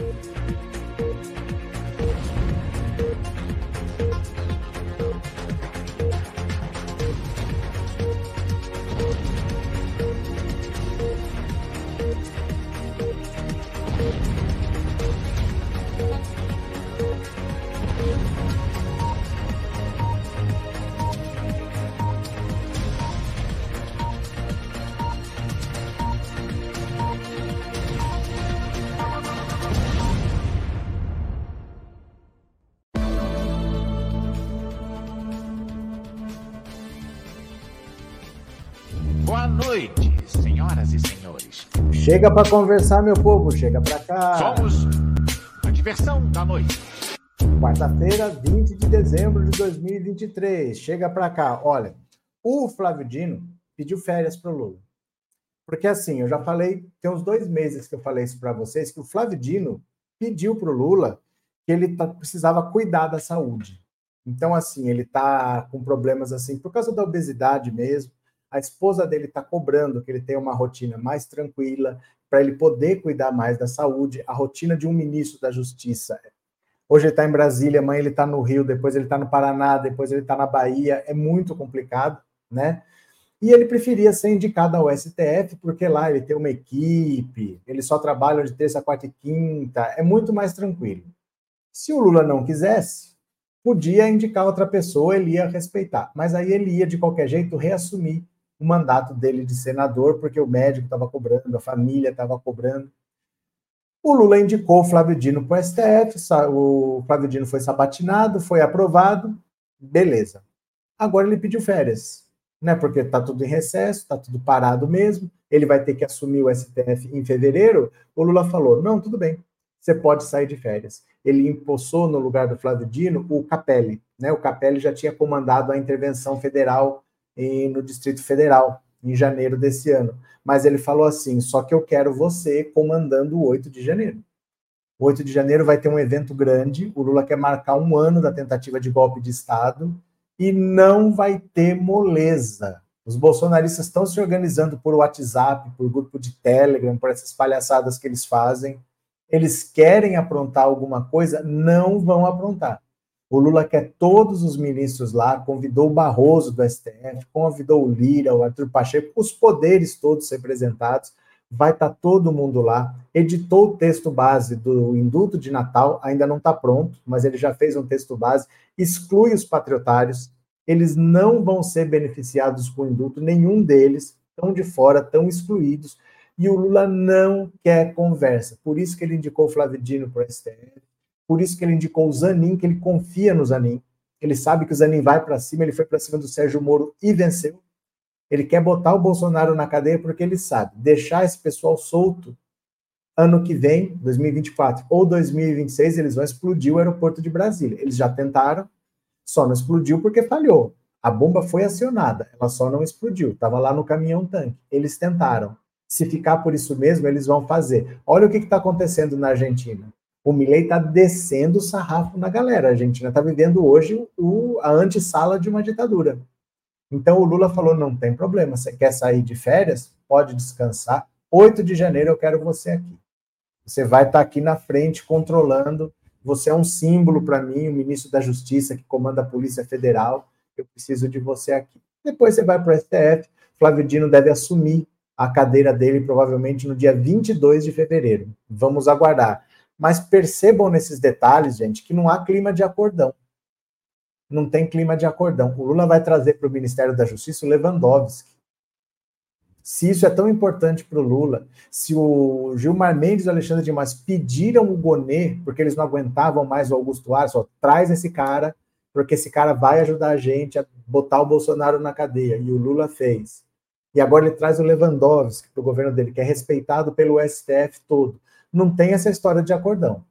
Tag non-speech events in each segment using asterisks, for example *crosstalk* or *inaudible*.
Bye. Chega para conversar, meu povo, chega para cá. Somos a diversão da noite. Quarta-feira, 20 de dezembro de 2023. Chega para cá. Olha, o Flávio Dino pediu férias para o Lula. Porque assim, eu já falei, tem uns dois meses que eu falei isso para vocês, que o Flávio Dino pediu para o Lula que ele tá, precisava cuidar da saúde. Então, assim, ele está com problemas assim, por causa da obesidade mesmo, a esposa dele está cobrando que ele tenha uma rotina mais tranquila, para ele poder cuidar mais da saúde. A rotina de um ministro da Justiça. Hoje ele está em Brasília, amanhã ele está no Rio, depois ele está no Paraná, depois ele está na Bahia. É muito complicado, né? E ele preferia ser indicado ao STF, porque lá ele tem uma equipe, ele só trabalha de terça, quarta e quinta, é muito mais tranquilo. Se o Lula não quisesse, podia indicar outra pessoa, ele ia respeitar. Mas aí ele ia, de qualquer jeito, reassumir o mandato dele de senador, porque o médico estava cobrando, a família estava cobrando. O Lula indicou o Flávio Dino para o STF, o Flávio Dino foi sabatinado, foi aprovado, beleza. Agora ele pediu férias, né? Porque está tudo em recesso, está tudo parado mesmo. Ele vai ter que assumir o STF em fevereiro. O Lula falou: não, tudo bem, você pode sair de férias. Ele impulsou no lugar do Flávio Dino o Capelli, né? O Capelli já tinha comandado a intervenção federal no Distrito Federal, em janeiro desse ano. Mas ele falou assim: só que eu quero você comandando o 8 de janeiro. O 8 de janeiro vai ter um evento grande. O Lula quer marcar um ano da tentativa de golpe de Estado e não vai ter moleza. Os bolsonaristas estão se organizando por WhatsApp, por grupo de Telegram, por essas palhaçadas que eles fazem. Eles querem aprontar alguma coisa, não vão aprontar. O Lula quer todos os ministros lá, convidou o Barroso do STF, convidou o Lira, o Arthur Pacheco, os poderes todos representados, vai estar tá todo mundo lá. Editou o texto base do indulto de Natal, ainda não está pronto, mas ele já fez um texto base, exclui os patriotários, eles não vão ser beneficiados com o indulto, nenhum deles, estão de fora, estão excluídos, e o Lula não quer conversa. Por isso que ele indicou o Flávio Dino para o STF, por isso que ele indicou o Zanin, que ele confia no Zanin. Ele sabe que o Zanin vai para cima, ele foi para cima do Sérgio Moro e venceu. Ele quer botar o Bolsonaro na cadeia porque ele sabe, deixar esse pessoal solto ano que vem, 2024 ou 2026, eles vão explodir o aeroporto de Brasília. Eles já tentaram, só não explodiu porque falhou. A bomba foi acionada, ela só não explodiu. Estava lá no caminhão tanque. Eles tentaram. Se ficar por isso mesmo, eles vão fazer. Olha o que está acontecendo na Argentina. O Milley está descendo o sarrafo na galera. A Argentina está vivendo hoje o, a antessala de uma ditadura. Então o Lula falou: não tem problema, você quer sair de férias? Pode descansar. 8 de janeiro eu quero você aqui. Você vai estar tá aqui na frente controlando. Você é um símbolo para mim, o ministro da Justiça que comanda a Polícia Federal. Eu preciso de você aqui. Depois você vai para o STF. Flávio Dino deve assumir a cadeira dele provavelmente no dia 22 de fevereiro. Vamos aguardar. Mas percebam nesses detalhes, gente, que não há clima de acordão. Não tem clima de acordão. O Lula vai trazer para o Ministério da Justiça o Lewandowski. Se isso é tão importante para o Lula, se o Gilmar Mendes e o Alexandre de Moraes pediram o Gonê, porque eles não aguentavam mais o Augusto Aras, só traz esse cara, porque esse cara vai ajudar a gente a botar o Bolsonaro na cadeia. E o Lula fez. E agora ele traz o Lewandowski para o governo dele, que é respeitado pelo STF todo não tem essa história de acordão.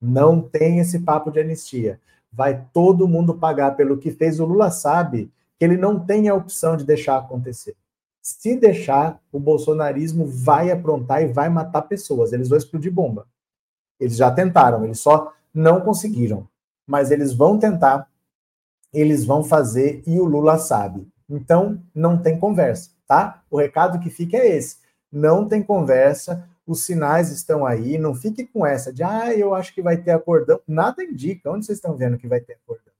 Não tem esse papo de anistia. Vai todo mundo pagar pelo que fez. O Lula sabe que ele não tem a opção de deixar acontecer. Se deixar, o bolsonarismo vai aprontar e vai matar pessoas. Eles vão explodir bomba. Eles já tentaram, eles só não conseguiram. Mas eles vão tentar, eles vão fazer e o Lula sabe. Então, não tem conversa, tá? O recado que fica é esse: não tem conversa os sinais estão aí, não fique com essa de, ah, eu acho que vai ter acordão. Nada indica. Onde vocês estão vendo que vai ter acordão?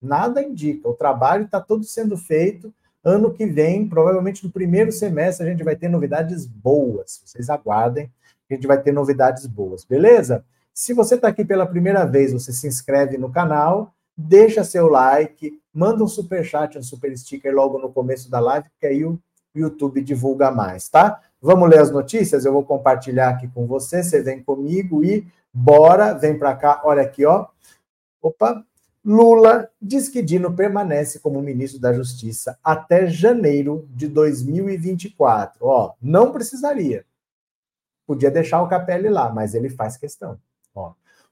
Nada indica. O trabalho está todo sendo feito. Ano que vem, provavelmente no primeiro semestre, a gente vai ter novidades boas. Vocês aguardem, a gente vai ter novidades boas, beleza? Se você está aqui pela primeira vez, você se inscreve no canal, deixa seu like, manda um super chat, um super sticker logo no começo da live, porque aí o YouTube divulga mais, tá? Vamos ler as notícias? Eu vou compartilhar aqui com você, você vem comigo e bora, vem para cá, olha aqui, ó. Opa, Lula diz que Dino permanece como ministro da Justiça até janeiro de 2024. Ó, não precisaria. Podia deixar o Capelli lá, mas ele faz questão.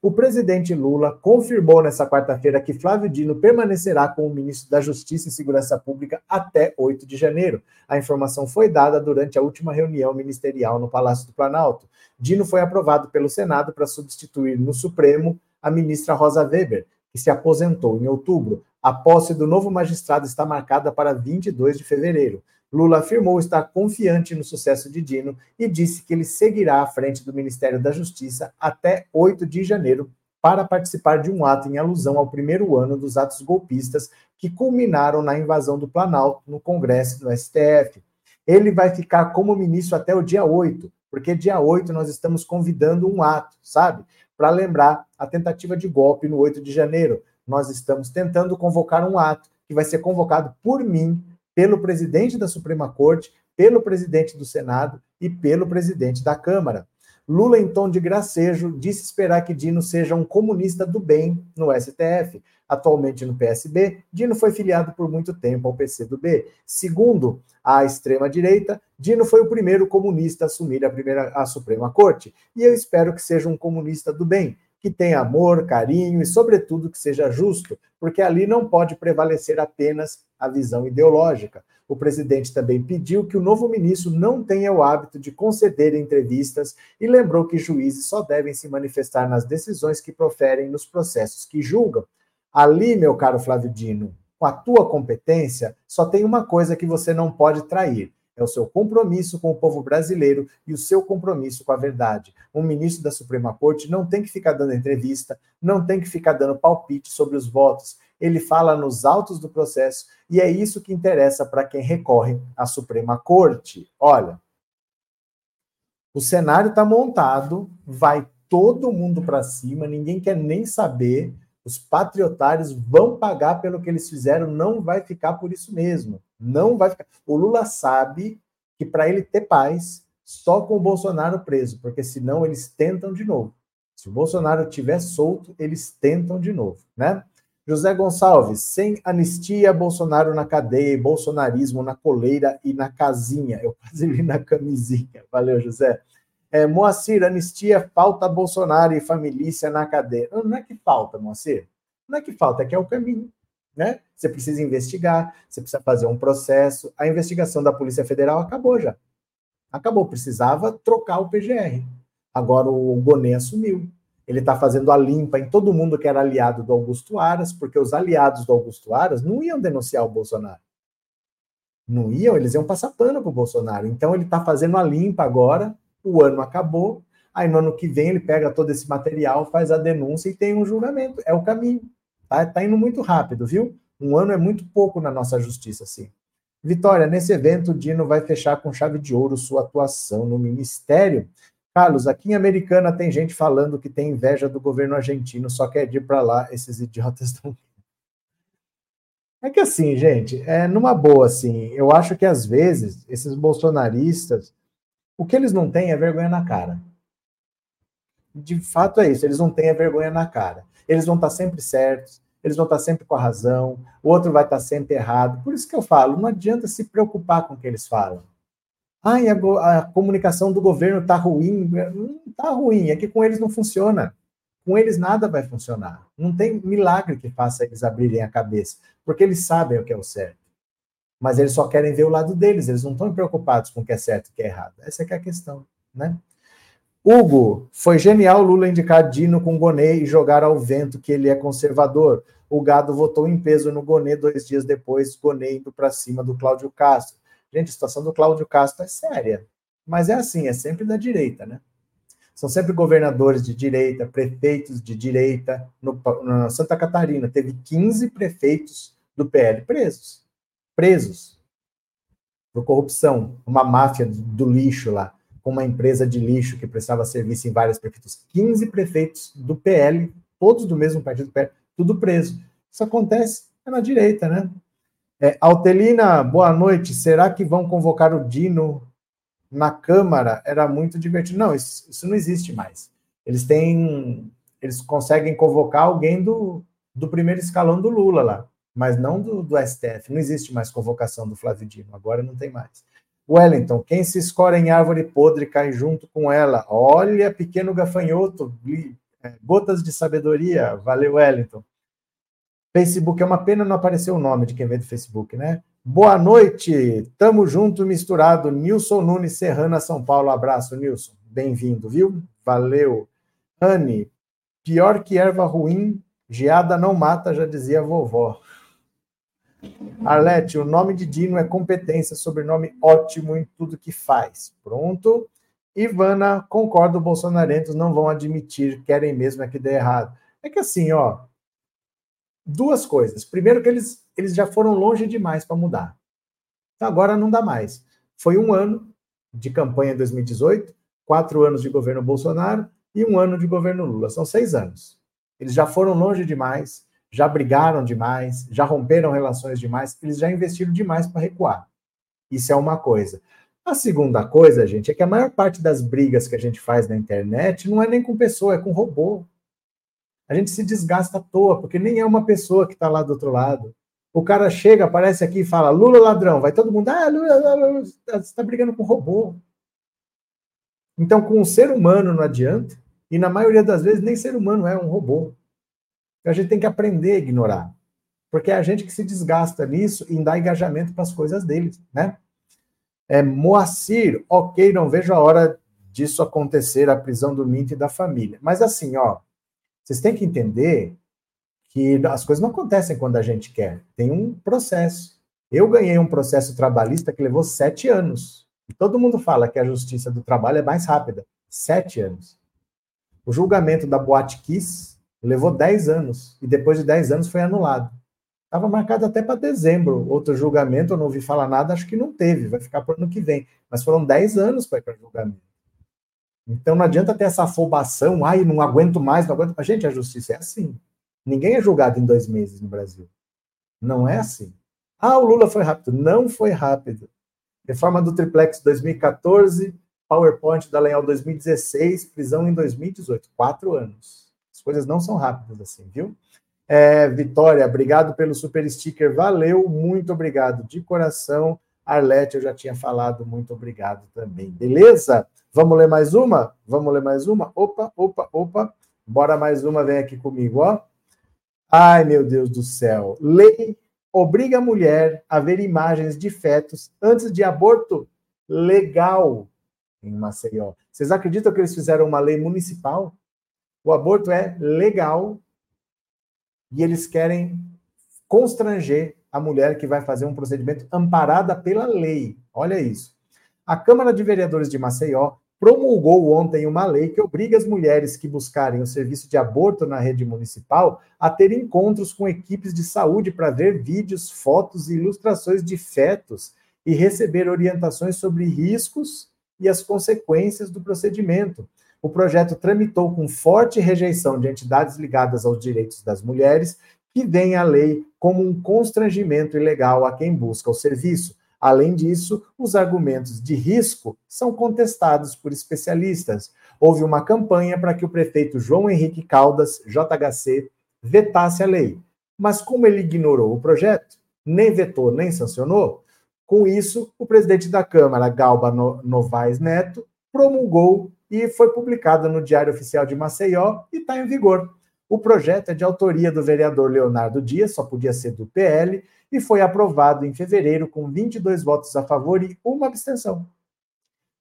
O presidente Lula confirmou nessa quarta-feira que Flávio Dino permanecerá como ministro da Justiça e Segurança Pública até 8 de janeiro. A informação foi dada durante a última reunião ministerial no Palácio do Planalto. Dino foi aprovado pelo Senado para substituir no Supremo a ministra Rosa Weber, que se aposentou em outubro. A posse do novo magistrado está marcada para 22 de fevereiro. Lula afirmou estar confiante no sucesso de Dino e disse que ele seguirá à frente do Ministério da Justiça até 8 de janeiro para participar de um ato em alusão ao primeiro ano dos atos golpistas que culminaram na invasão do Planalto no Congresso e no STF. Ele vai ficar como ministro até o dia 8, porque dia 8 nós estamos convidando um ato, sabe? Para lembrar a tentativa de golpe no 8 de janeiro. Nós estamos tentando convocar um ato que vai ser convocado por mim pelo presidente da Suprema Corte, pelo presidente do Senado e pelo presidente da Câmara. Lula, em tom de gracejo, disse esperar que Dino seja um comunista do bem no STF. Atualmente no PSB, Dino foi filiado por muito tempo ao PCdoB. Segundo a extrema-direita, Dino foi o primeiro comunista a assumir a, primeira, a Suprema Corte. E eu espero que seja um comunista do bem, que tenha amor, carinho e, sobretudo, que seja justo, porque ali não pode prevalecer apenas a visão ideológica. O presidente também pediu que o novo ministro não tenha o hábito de conceder entrevistas e lembrou que juízes só devem se manifestar nas decisões que proferem nos processos que julgam. Ali, meu caro Flávio Dino, com a tua competência, só tem uma coisa que você não pode trair: é o seu compromisso com o povo brasileiro e o seu compromisso com a verdade. Um ministro da Suprema Corte não tem que ficar dando entrevista, não tem que ficar dando palpite sobre os votos. Ele fala nos autos do processo e é isso que interessa para quem recorre à Suprema Corte. Olha, o cenário está montado, vai todo mundo para cima, ninguém quer nem saber. Os patriotários vão pagar pelo que eles fizeram, não vai ficar por isso mesmo. Não vai ficar. O Lula sabe que para ele ter paz, só com o Bolsonaro preso, porque senão eles tentam de novo. Se o Bolsonaro estiver solto, eles tentam de novo, né? José Gonçalves, sem anistia, Bolsonaro na cadeia e bolsonarismo na coleira e na casinha. Eu quase li na camisinha. Valeu, José. É, Moacir, anistia, falta Bolsonaro e família na cadeia. Não é que falta, Moacir. Não é que falta, é que é o caminho. Né? Você precisa investigar, você precisa fazer um processo. A investigação da Polícia Federal acabou já. Acabou, precisava trocar o PGR. Agora o Gonê assumiu. Ele está fazendo a limpa em todo mundo que era aliado do Augusto Aras, porque os aliados do Augusto Aras não iam denunciar o Bolsonaro. Não iam, eles iam passar pano para o Bolsonaro. Então ele está fazendo a limpa agora, o ano acabou, aí no ano que vem ele pega todo esse material, faz a denúncia e tem um julgamento. É o caminho. Tá, tá indo muito rápido, viu? Um ano é muito pouco na nossa justiça, sim. Vitória, nesse evento, o Dino vai fechar com chave de ouro sua atuação no ministério. Carlos, aqui em Americana tem gente falando que tem inveja do governo argentino, só quer ir para lá, esses idiotas *laughs* estão. É que assim, gente, é numa boa, assim, eu acho que às vezes esses bolsonaristas o que eles não têm é vergonha na cara. De fato é isso, eles não têm a vergonha na cara. Eles vão estar sempre certos, eles vão estar sempre com a razão, o outro vai estar sempre errado. Por isso que eu falo, não adianta se preocupar com o que eles falam. Ai, a, a comunicação do governo está ruim. Não está ruim, é que com eles não funciona. Com eles nada vai funcionar. Não tem milagre que faça eles abrirem a cabeça, porque eles sabem o que é o certo mas eles só querem ver o lado deles, eles não estão preocupados com o que é certo e o que é errado. Essa é, que é a questão, né? Hugo, foi genial Lula indicar Dino com Gonê e jogar ao vento que ele é conservador. O gado votou em peso no Gonê dois dias depois, Gonê indo para cima do Cláudio Castro. Gente, a situação do Cláudio Castro é séria, mas é assim, é sempre da direita, né? São sempre governadores de direita, prefeitos de direita. No, na Santa Catarina, teve 15 prefeitos do PL presos. Presos. Por corrupção. Uma máfia do lixo lá, com uma empresa de lixo que prestava serviço em várias prefeituras. 15 prefeitos do PL, todos do mesmo partido do PL, tudo preso. Isso acontece na direita, né? É, Altelina, boa noite. Será que vão convocar o Dino na Câmara? Era muito divertido. Não, isso, isso não existe mais. Eles têm. Eles conseguem convocar alguém do, do primeiro escalão do Lula lá, mas não do, do STF. Não existe mais convocação do Flávio Dino. Agora não tem mais. Wellington, quem se escora em árvore podre cai junto com ela. Olha, pequeno gafanhoto, é, gotas de sabedoria. Valeu, Wellington. Facebook, é uma pena não aparecer o nome de quem vem do Facebook, né? Boa noite, tamo junto, misturado. Nilson Nunes, Serrana, São Paulo. Abraço, Nilson. Bem-vindo, viu? Valeu. Anne, pior que erva ruim, geada não mata, já dizia a vovó. Arlete, o nome de Dino é competência, sobrenome ótimo em tudo que faz. Pronto. Ivana, concordo, bolsonarentos não vão admitir, querem mesmo é que dê errado. É que assim, ó, duas coisas. Primeiro, que eles, eles já foram longe demais para mudar. Então, agora não dá mais. Foi um ano de campanha em 2018, quatro anos de governo Bolsonaro e um ano de governo Lula. São seis anos. Eles já foram longe demais, já brigaram demais, já romperam relações demais, eles já investiram demais para recuar. Isso é uma coisa. A segunda coisa, gente, é que a maior parte das brigas que a gente faz na internet não é nem com pessoa, é com robô a gente se desgasta à toa, porque nem é uma pessoa que está lá do outro lado. O cara chega, aparece aqui e fala, Lula ladrão, vai todo mundo, ah, Lula, você está brigando com robô. Então, com um ser humano não adianta, e na maioria das vezes nem ser humano é um robô. Então, a gente tem que aprender a ignorar, porque é a gente que se desgasta nisso e dá engajamento para as coisas deles, né? É, Moacir, ok, não vejo a hora disso acontecer, a prisão do Mint e da família. Mas assim, ó, vocês têm que entender que as coisas não acontecem quando a gente quer. Tem um processo. Eu ganhei um processo trabalhista que levou sete anos. E todo mundo fala que a justiça do trabalho é mais rápida. Sete anos. O julgamento da Boate Kiss levou dez anos. E depois de dez anos foi anulado. Estava marcado até para dezembro. Outro julgamento, eu não ouvi falar nada, acho que não teve. Vai ficar para o ano que vem. Mas foram dez anos para ir para julgamento. Então não adianta ter essa afobação, ai, não aguento mais, não aguento mais. Gente, a justiça é assim. Ninguém é julgado em dois meses no Brasil. Não é assim. Ah, o Lula foi rápido. Não foi rápido. Reforma do Triplex 2014, PowerPoint da Leal 2016, prisão em 2018. Quatro anos. As coisas não são rápidas assim, viu? É, Vitória, obrigado pelo super sticker. Valeu, muito obrigado. De coração. Arlete, eu já tinha falado, muito obrigado também. Beleza? Vamos ler mais uma? Vamos ler mais uma? Opa, opa, opa. Bora mais uma, vem aqui comigo, ó. Ai, meu Deus do céu. Lei obriga a mulher a ver imagens de fetos antes de aborto legal em Maceió. Vocês acreditam que eles fizeram uma lei municipal? O aborto é legal e eles querem constranger a mulher que vai fazer um procedimento amparada pela lei. Olha isso. A Câmara de Vereadores de Maceió promulgou ontem uma lei que obriga as mulheres que buscarem o serviço de aborto na rede municipal a ter encontros com equipes de saúde para ver vídeos, fotos e ilustrações de fetos e receber orientações sobre riscos e as consequências do procedimento. O projeto tramitou com forte rejeição de entidades ligadas aos direitos das mulheres, que veem a lei como um constrangimento ilegal a quem busca o serviço. Além disso, os argumentos de risco são contestados por especialistas. Houve uma campanha para que o prefeito João Henrique Caldas, JHC, vetasse a lei. Mas como ele ignorou o projeto, nem vetou nem sancionou, com isso, o presidente da Câmara, Galba Novaes Neto, promulgou e foi publicado no Diário Oficial de Maceió e está em vigor. O projeto é de autoria do vereador Leonardo Dias, só podia ser do PL, e foi aprovado em fevereiro com 22 votos a favor e uma abstenção.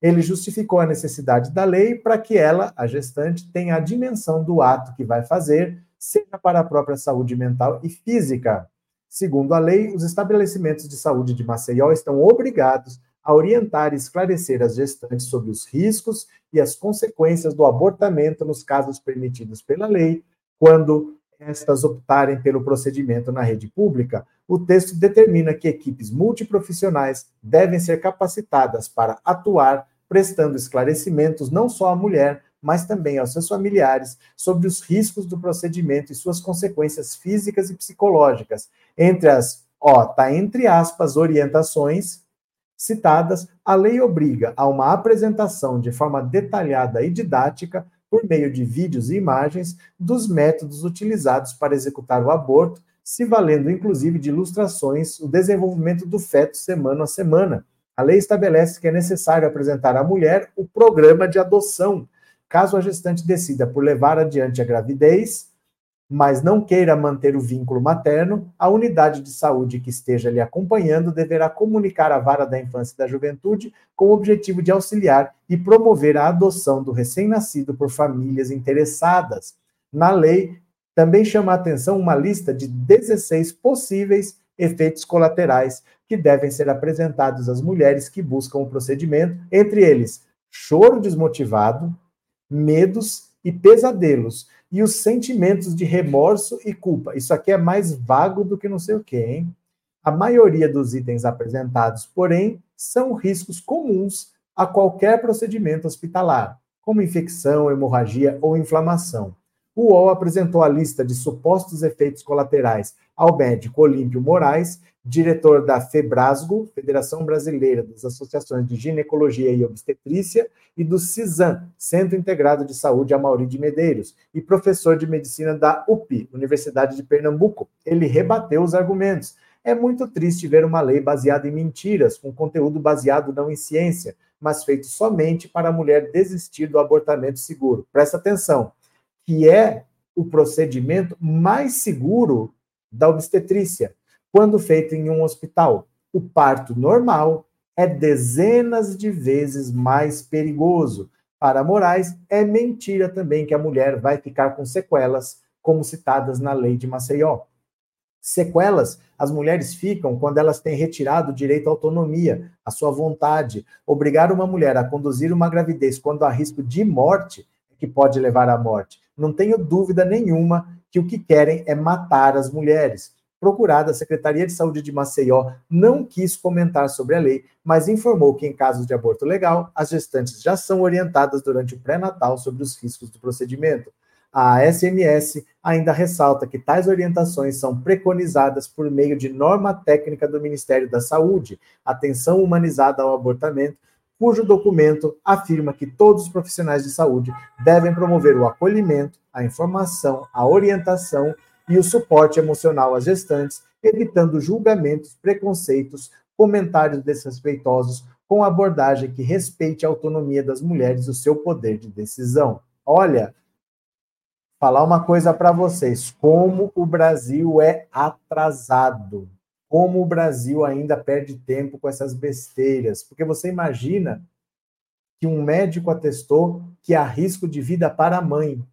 Ele justificou a necessidade da lei para que ela, a gestante, tenha a dimensão do ato que vai fazer, seja para a própria saúde mental e física. Segundo a lei, os estabelecimentos de saúde de Maceió estão obrigados a orientar e esclarecer as gestantes sobre os riscos e as consequências do abortamento nos casos permitidos pela lei, quando estas optarem pelo procedimento na rede pública, o texto determina que equipes multiprofissionais devem ser capacitadas para atuar, prestando esclarecimentos não só à mulher, mas também aos seus familiares sobre os riscos do procedimento e suas consequências físicas e psicológicas. Entre as, ó, tá entre aspas, orientações citadas, a lei obriga a uma apresentação de forma detalhada e didática, por meio de vídeos e imagens, dos métodos utilizados para executar o aborto, se valendo inclusive de ilustrações, o desenvolvimento do feto semana a semana. A lei estabelece que é necessário apresentar à mulher o programa de adoção, caso a gestante decida por levar adiante a gravidez, mas não queira manter o vínculo materno, a unidade de saúde que esteja lhe acompanhando deverá comunicar à vara da infância e da juventude com o objetivo de auxiliar e promover a adoção do recém-nascido por famílias interessadas. Na lei, também chama a atenção uma lista de 16 possíveis efeitos colaterais que devem ser apresentados às mulheres que buscam o procedimento, entre eles choro desmotivado, medos e pesadelos, e os sentimentos de remorso e culpa. Isso aqui é mais vago do que não sei o quê, hein? A maioria dos itens apresentados, porém, são riscos comuns a qualquer procedimento hospitalar, como infecção, hemorragia ou inflamação. O UOL apresentou a lista de supostos efeitos colaterais ao médico Olímpio Moraes diretor da FEBRASGO, Federação Brasileira das Associações de Ginecologia e Obstetrícia, e do CISAM, Centro Integrado de Saúde Amauri de Medeiros, e professor de medicina da UP, Universidade de Pernambuco. Ele rebateu os argumentos. É muito triste ver uma lei baseada em mentiras, com conteúdo baseado não em ciência, mas feito somente para a mulher desistir do abortamento seguro. Presta atenção, que é o procedimento mais seguro da obstetrícia quando feito em um hospital. O parto normal é dezenas de vezes mais perigoso. Para Moraes, é mentira também que a mulher vai ficar com sequelas, como citadas na lei de Maceió. Sequelas, as mulheres ficam quando elas têm retirado o direito à autonomia, à sua vontade. Obrigar uma mulher a conduzir uma gravidez quando há risco de morte, é que pode levar à morte. Não tenho dúvida nenhuma que o que querem é matar as mulheres procurada, a Secretaria de Saúde de Maceió não quis comentar sobre a lei, mas informou que, em casos de aborto legal, as gestantes já são orientadas durante o pré-natal sobre os riscos do procedimento. A SMS ainda ressalta que tais orientações são preconizadas por meio de norma técnica do Ministério da Saúde, Atenção Humanizada ao Abortamento, cujo documento afirma que todos os profissionais de saúde devem promover o acolhimento, a informação, a orientação e o suporte emocional às gestantes, evitando julgamentos, preconceitos, comentários desrespeitosos, com abordagem que respeite a autonomia das mulheres e o seu poder de decisão. Olha, falar uma coisa para vocês: como o Brasil é atrasado, como o Brasil ainda perde tempo com essas besteiras, porque você imagina que um médico atestou que há risco de vida para a mãe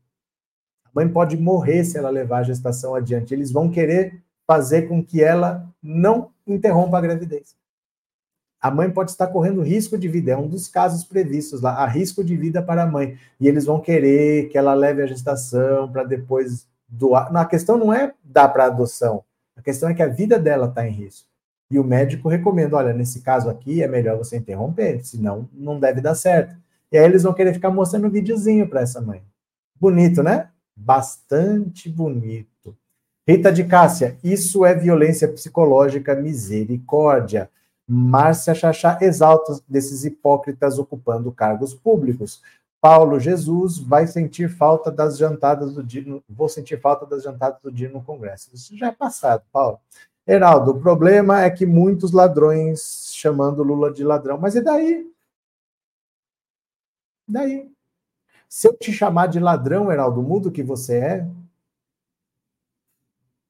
mãe pode morrer se ela levar a gestação adiante. Eles vão querer fazer com que ela não interrompa a gravidez. A mãe pode estar correndo risco de vida, é um dos casos previstos lá, há risco de vida para a mãe. E eles vão querer que ela leve a gestação para depois doar. Não, a questão não é dar para adoção, a questão é que a vida dela está em risco. E o médico recomenda: olha, nesse caso aqui é melhor você interromper, senão não deve dar certo. E aí eles vão querer ficar mostrando um videozinho para essa mãe. Bonito, né? Bastante bonito. Rita de Cássia, isso é violência psicológica, misericórdia. Márcia Chachá exalta desses hipócritas ocupando cargos públicos. Paulo Jesus vai sentir falta das jantadas do dia, vou sentir falta das jantadas do dia no Congresso. Isso já é passado, Paulo. Heraldo, o problema é que muitos ladrões chamando Lula de ladrão, mas e daí? Daí? Se eu te chamar de ladrão, Heraldo, mudo que você é.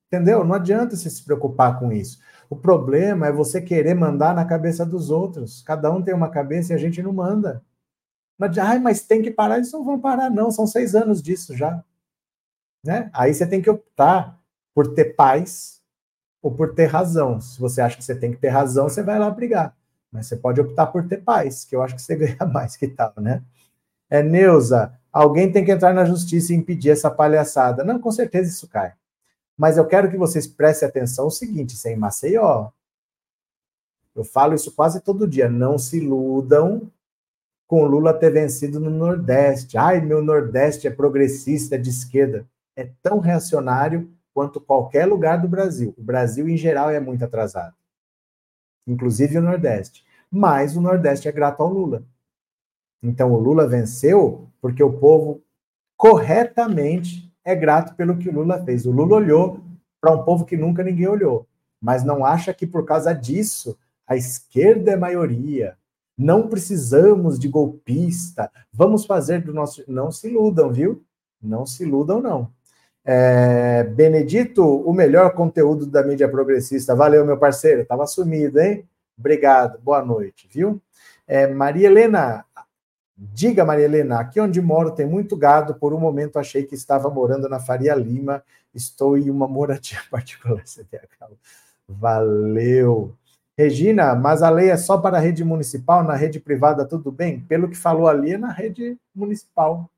Entendeu? Não adianta você se preocupar com isso. O problema é você querer mandar na cabeça dos outros. Cada um tem uma cabeça e a gente não manda. Não adianta, Ai, mas tem que parar. Eles não vão parar, não. São seis anos disso já. Né? Aí você tem que optar por ter paz ou por ter razão. Se você acha que você tem que ter razão, você vai lá brigar. Mas você pode optar por ter paz, que eu acho que você *laughs* ganha mais que tal, né? É, Neuza, alguém tem que entrar na justiça e impedir essa palhaçada. Não, com certeza isso cai. Mas eu quero que vocês prestem atenção ao seguinte, sem é Maceió. Eu falo isso quase todo dia. Não se iludam com o Lula ter vencido no Nordeste. Ai, meu Nordeste é progressista, é de esquerda. É tão reacionário quanto qualquer lugar do Brasil. O Brasil, em geral, é muito atrasado. Inclusive o Nordeste. Mas o Nordeste é grato ao Lula. Então, o Lula venceu porque o povo corretamente é grato pelo que o Lula fez. O Lula olhou para um povo que nunca ninguém olhou, mas não acha que por causa disso a esquerda é maioria. Não precisamos de golpista. Vamos fazer do nosso. Não se iludam, viu? Não se iludam, não. É... Benedito, o melhor conteúdo da mídia progressista. Valeu, meu parceiro. Estava sumido, hein? Obrigado. Boa noite, viu? É, Maria Helena, Diga, Maria Helena, aqui onde moro tem muito gado. Por um momento achei que estava morando na Faria Lima. Estou em uma moradia *laughs* particular. Valeu. Regina, mas a lei é só para a rede municipal, na rede privada tudo bem? Pelo que falou ali, é na rede municipal.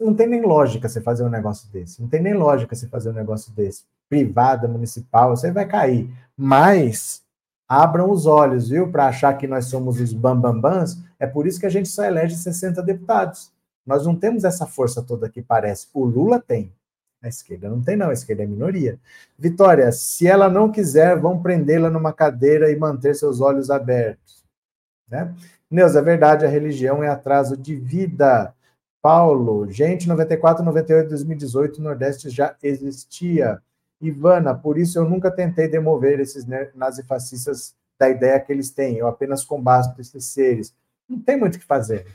Não tem nem lógica você fazer um negócio desse. Não tem nem lógica você fazer um negócio desse. Privada, municipal, você vai cair. Mas abram os olhos, viu, para achar que nós somos os bambambãs. É por isso que a gente só elege 60 deputados. Nós não temos essa força toda que parece. O Lula tem. A esquerda não tem, não. A esquerda é minoria. Vitória, se ela não quiser, vão prendê-la numa cadeira e manter seus olhos abertos. Né? É verdade, a religião é atraso de vida. Paulo, gente, 94, 98, 2018, o Nordeste já existia. Ivana, por isso eu nunca tentei demover esses nazifascistas da ideia que eles têm, eu apenas combato esses seres. Não tem muito o que fazer.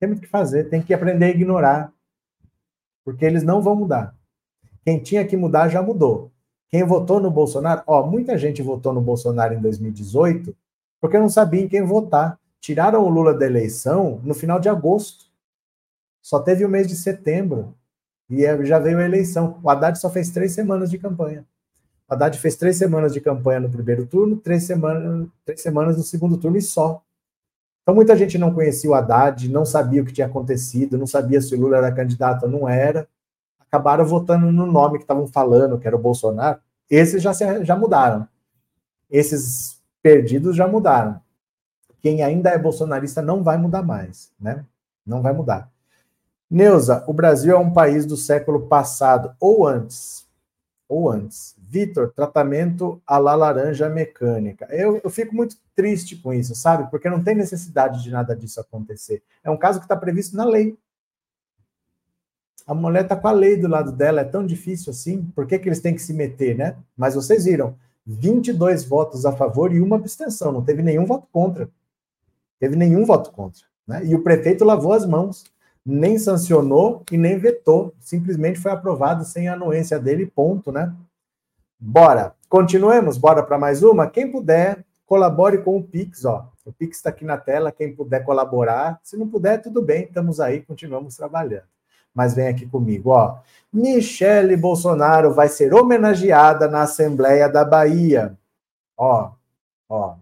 Tem muito o que fazer, tem que aprender a ignorar. Porque eles não vão mudar. Quem tinha que mudar já mudou. Quem votou no Bolsonaro, ó, muita gente votou no Bolsonaro em 2018 porque não sabia em quem votar. Tiraram o Lula da eleição no final de agosto. Só teve o mês de setembro. E é, já veio a eleição. O Haddad só fez três semanas de campanha. O Haddad fez três semanas de campanha no primeiro turno, três semanas, três semanas no segundo turno e só. Então, muita gente não conhecia o Haddad, não sabia o que tinha acontecido, não sabia se o Lula era candidato ou não era. Acabaram votando no nome que estavam falando, que era o Bolsonaro. Esses já, se, já mudaram. Esses perdidos já mudaram. Quem ainda é bolsonarista não vai mudar mais, né? Não vai mudar. Neuza, o Brasil é um país do século passado, ou antes. Ou antes. Vitor, tratamento à la laranja mecânica. Eu, eu fico muito triste com isso, sabe? Porque não tem necessidade de nada disso acontecer. É um caso que está previsto na lei. A mulher está com a lei do lado dela, é tão difícil assim. Por que, que eles têm que se meter, né? Mas vocês viram, 22 votos a favor e uma abstenção. Não teve nenhum voto contra. Teve nenhum voto contra. Né? E o prefeito lavou as mãos nem sancionou e nem vetou, simplesmente foi aprovado sem anuência dele, ponto, né? Bora, continuemos, bora para mais uma. Quem puder, colabore com o Pix, ó. O Pix está aqui na tela, quem puder colaborar. Se não puder, tudo bem, estamos aí, continuamos trabalhando. Mas vem aqui comigo, ó. Michele Bolsonaro vai ser homenageada na Assembleia da Bahia. Ó, ó.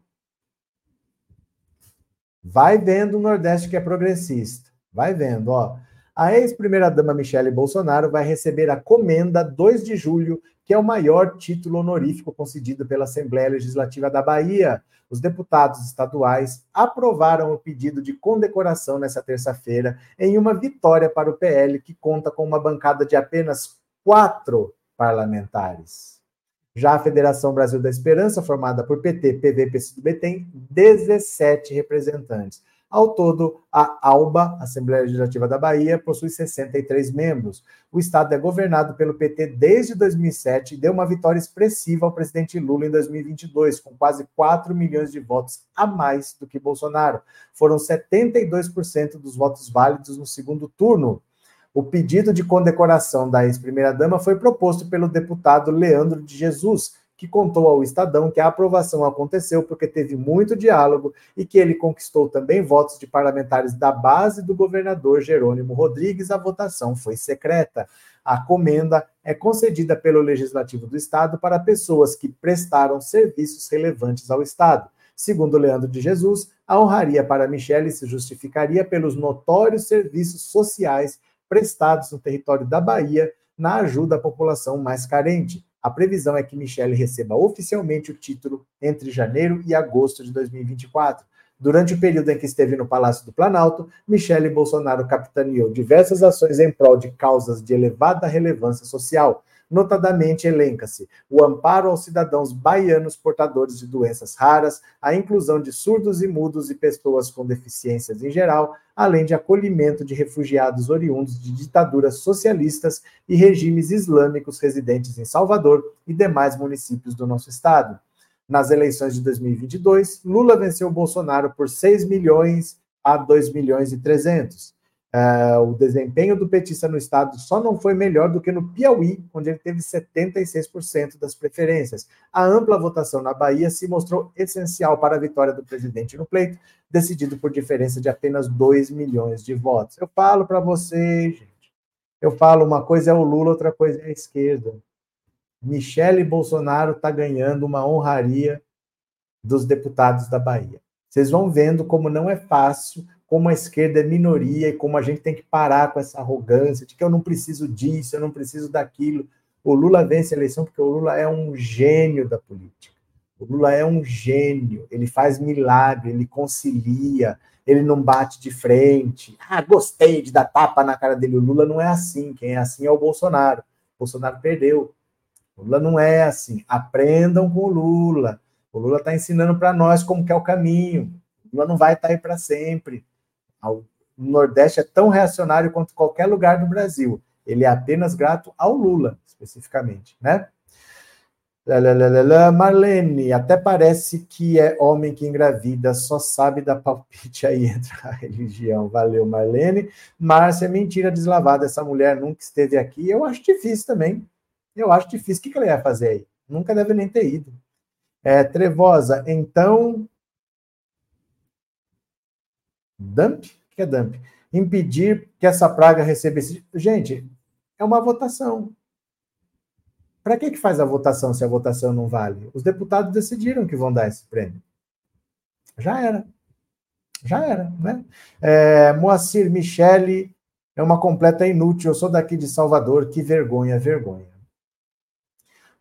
Vai vendo o Nordeste que é progressista. Vai vendo, ó. A ex-primeira-dama Michele Bolsonaro vai receber a Comenda 2 de julho, que é o maior título honorífico concedido pela Assembleia Legislativa da Bahia. Os deputados estaduais aprovaram o pedido de condecoração nesta terça-feira, em uma vitória para o PL, que conta com uma bancada de apenas quatro parlamentares. Já a Federação Brasil da Esperança, formada por PT, PV e PCdoB, tem 17 representantes. Ao todo, a ALBA, Assembleia Legislativa da Bahia, possui 63 membros. O Estado é governado pelo PT desde 2007 e deu uma vitória expressiva ao presidente Lula em 2022, com quase 4 milhões de votos a mais do que Bolsonaro. Foram 72% dos votos válidos no segundo turno. O pedido de condecoração da ex-primeira-dama foi proposto pelo deputado Leandro de Jesus, que contou ao Estadão que a aprovação aconteceu porque teve muito diálogo e que ele conquistou também votos de parlamentares da base do governador Jerônimo Rodrigues. A votação foi secreta. A comenda é concedida pelo Legislativo do Estado para pessoas que prestaram serviços relevantes ao Estado. Segundo Leandro de Jesus, a honraria para Michele se justificaria pelos notórios serviços sociais prestados no território da Bahia na ajuda à população mais carente. A previsão é que Michele receba oficialmente o título entre janeiro e agosto de 2024. Durante o período em que esteve no Palácio do Planalto, Michele Bolsonaro capitaneou diversas ações em prol de causas de elevada relevância social. Notadamente, elenca-se o amparo aos cidadãos baianos portadores de doenças raras, a inclusão de surdos e mudos e pessoas com deficiências em geral, além de acolhimento de refugiados oriundos de ditaduras socialistas e regimes islâmicos residentes em Salvador e demais municípios do nosso estado. Nas eleições de 2022, Lula venceu Bolsonaro por 6 milhões a 2 milhões e 300. Uh, o desempenho do petista no estado só não foi melhor do que no Piauí, onde ele teve 76% das preferências. A ampla votação na Bahia se mostrou essencial para a vitória do presidente no pleito, decidido por diferença de apenas 2 milhões de votos. Eu falo para vocês, gente. Eu falo uma coisa é o Lula, outra coisa é a esquerda. Michele Bolsonaro está ganhando uma honraria dos deputados da Bahia. Vocês vão vendo como não é fácil, como a esquerda é minoria e como a gente tem que parar com essa arrogância de que eu não preciso disso, eu não preciso daquilo. O Lula vence a eleição porque o Lula é um gênio da política. O Lula é um gênio, ele faz milagre, ele concilia, ele não bate de frente. Ah, gostei de dar tapa na cara dele. O Lula não é assim, quem é assim é o Bolsonaro. O Bolsonaro perdeu. O Lula não é assim. Aprendam com o Lula. O Lula está ensinando para nós como que é o caminho. O Lula não vai estar tá aí para sempre. O Nordeste é tão reacionário quanto qualquer lugar do Brasil. Ele é apenas grato ao Lula, especificamente, né? Marlene, até parece que é homem que engravida, só sabe da palpite aí *laughs* entra a religião. Valeu, Marlene. Márcia, mentira deslavada, essa mulher nunca esteve aqui. Eu acho difícil também. Eu acho difícil. O que, ela ia fazer aí? Nunca deve nem ter ido. É, Trevosa, então. Dump? O que é dump? Impedir que essa praga receba esse. Gente, é uma votação. Para que, que faz a votação se a votação não vale? Os deputados decidiram que vão dar esse prêmio. Já era. Já era, né? É, Moacir Michele é uma completa inútil. Eu sou daqui de Salvador. Que vergonha, vergonha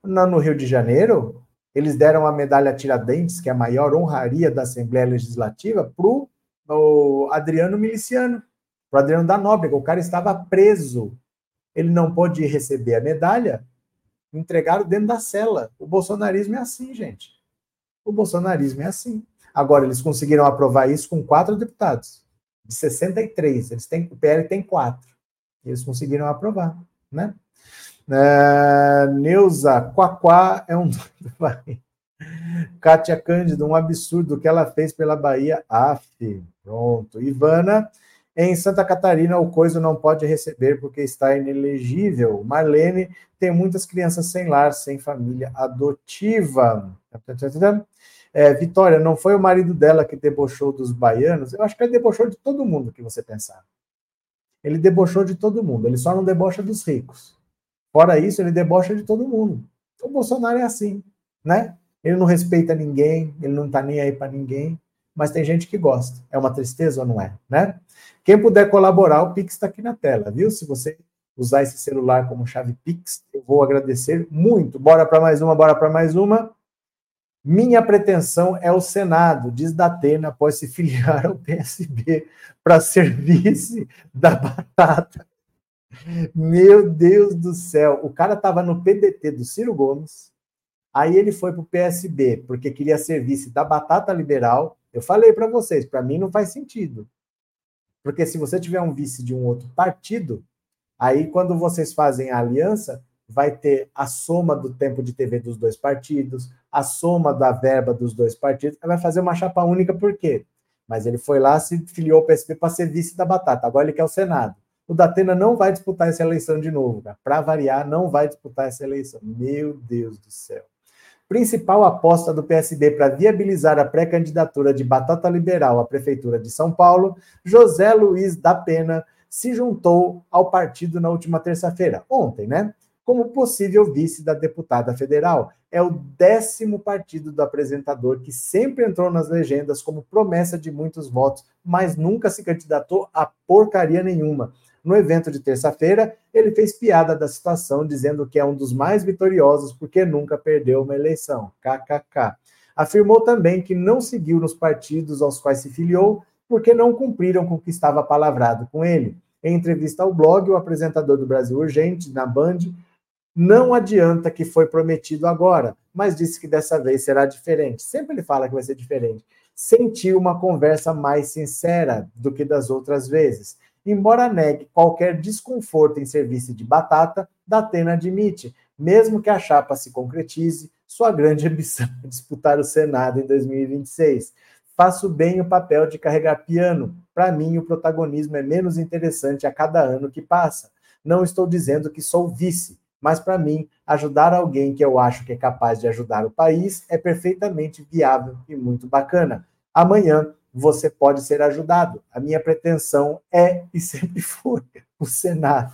no Rio de Janeiro, eles deram a medalha Tiradentes, que é a maior honraria da Assembleia Legislativa, para o Adriano Miliciano, o Adriano da Nóbrega. O cara estava preso. Ele não pôde receber a medalha, entregaram dentro da cela. O bolsonarismo é assim, gente. O bolsonarismo é assim. Agora, eles conseguiram aprovar isso com quatro deputados, de 63. Eles têm, o PL tem quatro. Eles conseguiram aprovar, né? É, Neuza, Quaquá é um *laughs* Kátia Cândido, um absurdo que ela fez pela Bahia. Af, pronto. Ivana, em Santa Catarina, o coisa não pode receber porque está inelegível. Marlene, tem muitas crianças sem lar, sem família adotiva. É, Vitória, não foi o marido dela que debochou dos baianos? Eu acho que ele debochou de todo mundo que você pensar. Ele debochou de todo mundo, ele só não debocha dos ricos. Fora isso, ele debocha de todo mundo. O Bolsonaro é assim, né? Ele não respeita ninguém, ele não tá nem aí para ninguém, mas tem gente que gosta. É uma tristeza ou não é, né? Quem puder colaborar, o Pix está aqui na tela, viu? Se você usar esse celular como chave Pix, eu vou agradecer muito. Bora para mais uma, bora para mais uma. Minha pretensão é o Senado, diz Datena, após se filiar ao PSB para ser vice da batata. Meu Deus do céu, o cara estava no PDT do Ciro Gomes, aí ele foi para o PSB porque queria ser vice da Batata Liberal. Eu falei para vocês, para mim não faz sentido. Porque se você tiver um vice de um outro partido, aí quando vocês fazem a aliança, vai ter a soma do tempo de TV dos dois partidos, a soma da verba dos dois partidos, vai fazer uma chapa única, por quê? Mas ele foi lá, se filiou ao PSB para ser vice da Batata, agora ele quer o Senado o Datena não vai disputar essa eleição de novo, Para variar, não vai disputar essa eleição. Meu Deus do céu. Principal aposta do PSB para viabilizar a pré-candidatura de Batata Liberal à Prefeitura de São Paulo, José Luiz da Pena se juntou ao partido na última terça-feira, ontem, né? como possível vice da deputada federal. É o décimo partido do apresentador que sempre entrou nas legendas como promessa de muitos votos, mas nunca se candidatou a porcaria nenhuma. No evento de terça-feira, ele fez piada da situação, dizendo que é um dos mais vitoriosos porque nunca perdeu uma eleição. KKK. Afirmou também que não seguiu nos partidos aos quais se filiou porque não cumpriram com o que estava palavrado com ele. Em entrevista ao blog, o apresentador do Brasil Urgente, na Band, não adianta que foi prometido agora, mas disse que dessa vez será diferente. Sempre ele fala que vai ser diferente. Sentiu uma conversa mais sincera do que das outras vezes. Embora negue qualquer desconforto em serviço de batata, Datena admite, mesmo que a chapa se concretize, sua grande *laughs* ambição é disputar o Senado em 2026. Faço bem o papel de carregar piano. Para mim, o protagonismo é menos interessante a cada ano que passa. Não estou dizendo que sou vice, mas para mim, ajudar alguém que eu acho que é capaz de ajudar o país é perfeitamente viável e muito bacana. Amanhã você pode ser ajudado. A minha pretensão é *laughs* e sempre foi o Senado.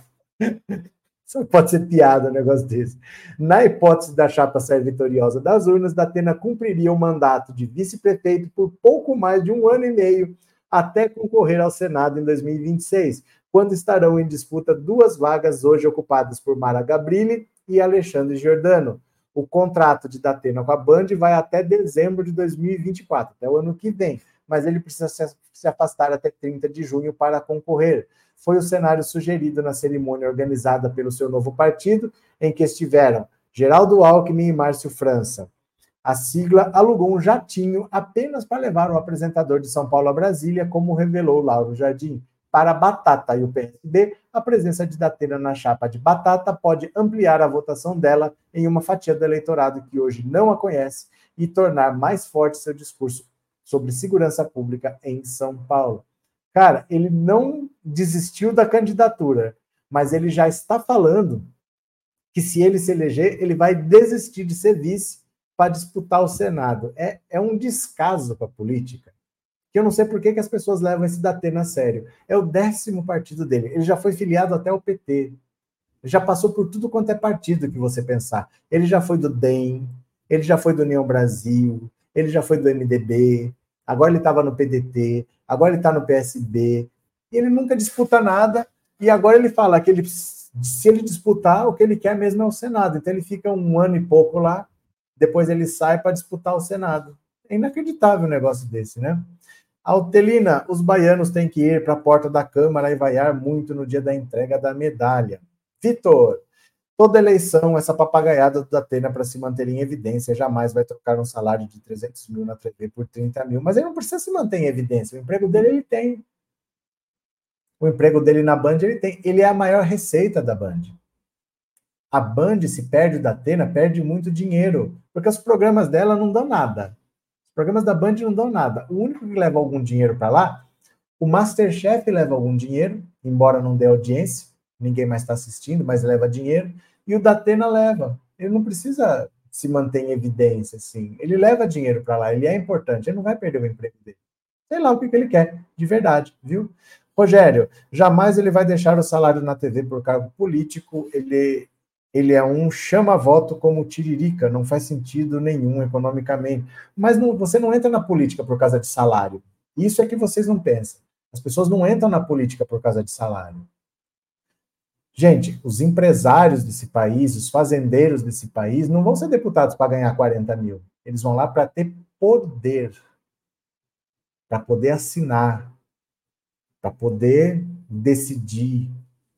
Só pode ser piada um negócio desse. Na hipótese da chapa sair vitoriosa das urnas, Datena cumpriria o mandato de vice-prefeito por pouco mais de um ano e meio, até concorrer ao Senado em 2026, quando estarão em disputa duas vagas hoje ocupadas por Mara Gabrilli e Alexandre Giordano. O contrato de Datena com a Band vai até dezembro de 2024, até o ano que vem, mas ele precisa se afastar até 30 de junho para concorrer foi o cenário sugerido na cerimônia organizada pelo seu novo partido, em que estiveram Geraldo Alckmin e Márcio França. A sigla alugou um jatinho apenas para levar o apresentador de São Paulo a Brasília, como revelou Lauro Jardim. Para Batata e o PSB, a presença de Datena na chapa de Batata pode ampliar a votação dela em uma fatia do eleitorado que hoje não a conhece e tornar mais forte seu discurso sobre segurança pública em São Paulo. Cara, ele não desistiu da candidatura, mas ele já está falando que se ele se eleger, ele vai desistir de ser vice para disputar o Senado. É, é um descaso para a política. Que eu não sei por que, que as pessoas levam esse Datena a sério. É o décimo partido dele. Ele já foi filiado até o PT. Já passou por tudo quanto é partido que você pensar. Ele já foi do DEM, ele já foi do União Brasil, ele já foi do MDB, agora ele estava no PDT, agora ele está no PSB, ele nunca disputa nada, e agora ele fala que ele, se ele disputar, o que ele quer mesmo é o Senado. Então ele fica um ano e pouco lá, depois ele sai para disputar o Senado. É inacreditável um negócio desse, né? Altelina, os baianos têm que ir para a porta da Câmara e vaiar muito no dia da entrega da medalha. Vitor, Toda eleição, essa papagaiada do Datena para se manter em evidência jamais vai trocar um salário de 300 mil na TV por 30 mil. Mas ele não precisa se manter em evidência. O emprego dele ele tem. O emprego dele na Band ele tem. Ele é a maior receita da Band. A Band, se perde o Datena, perde muito dinheiro. Porque os programas dela não dão nada. Os programas da Band não dão nada. O único que leva algum dinheiro para lá, o Masterchef leva algum dinheiro, embora não dê audiência ninguém mais está assistindo, mas leva dinheiro, e o Datena leva. Ele não precisa se manter em evidência, assim. Ele leva dinheiro para lá, ele é importante, ele não vai perder o emprego dele. Sei lá o que, que ele quer, de verdade, viu? Rogério, jamais ele vai deixar o salário na TV por cargo político, ele, ele é um chama-voto como Tiririca, não faz sentido nenhum economicamente. Mas não, você não entra na política por causa de salário. Isso é que vocês não pensam. As pessoas não entram na política por causa de salário. Gente, os empresários desse país, os fazendeiros desse país, não vão ser deputados para ganhar 40 mil. Eles vão lá para ter poder, para poder assinar, para poder decidir.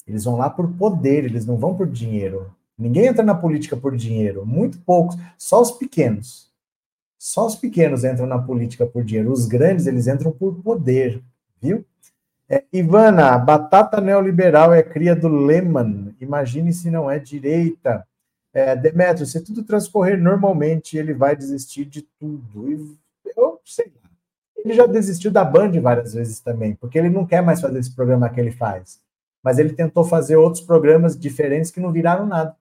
Eles vão lá por poder, eles não vão por dinheiro. Ninguém entra na política por dinheiro, muito poucos, só os pequenos. Só os pequenos entram na política por dinheiro. Os grandes, eles entram por poder, viu? É, Ivana, batata neoliberal é cria do Lehman. Imagine se não é direita. É, Demetrio, se tudo transcorrer normalmente, ele vai desistir de tudo. Eu sei lá. Ele já desistiu da Band várias vezes também, porque ele não quer mais fazer esse programa que ele faz. Mas ele tentou fazer outros programas diferentes que não viraram nada.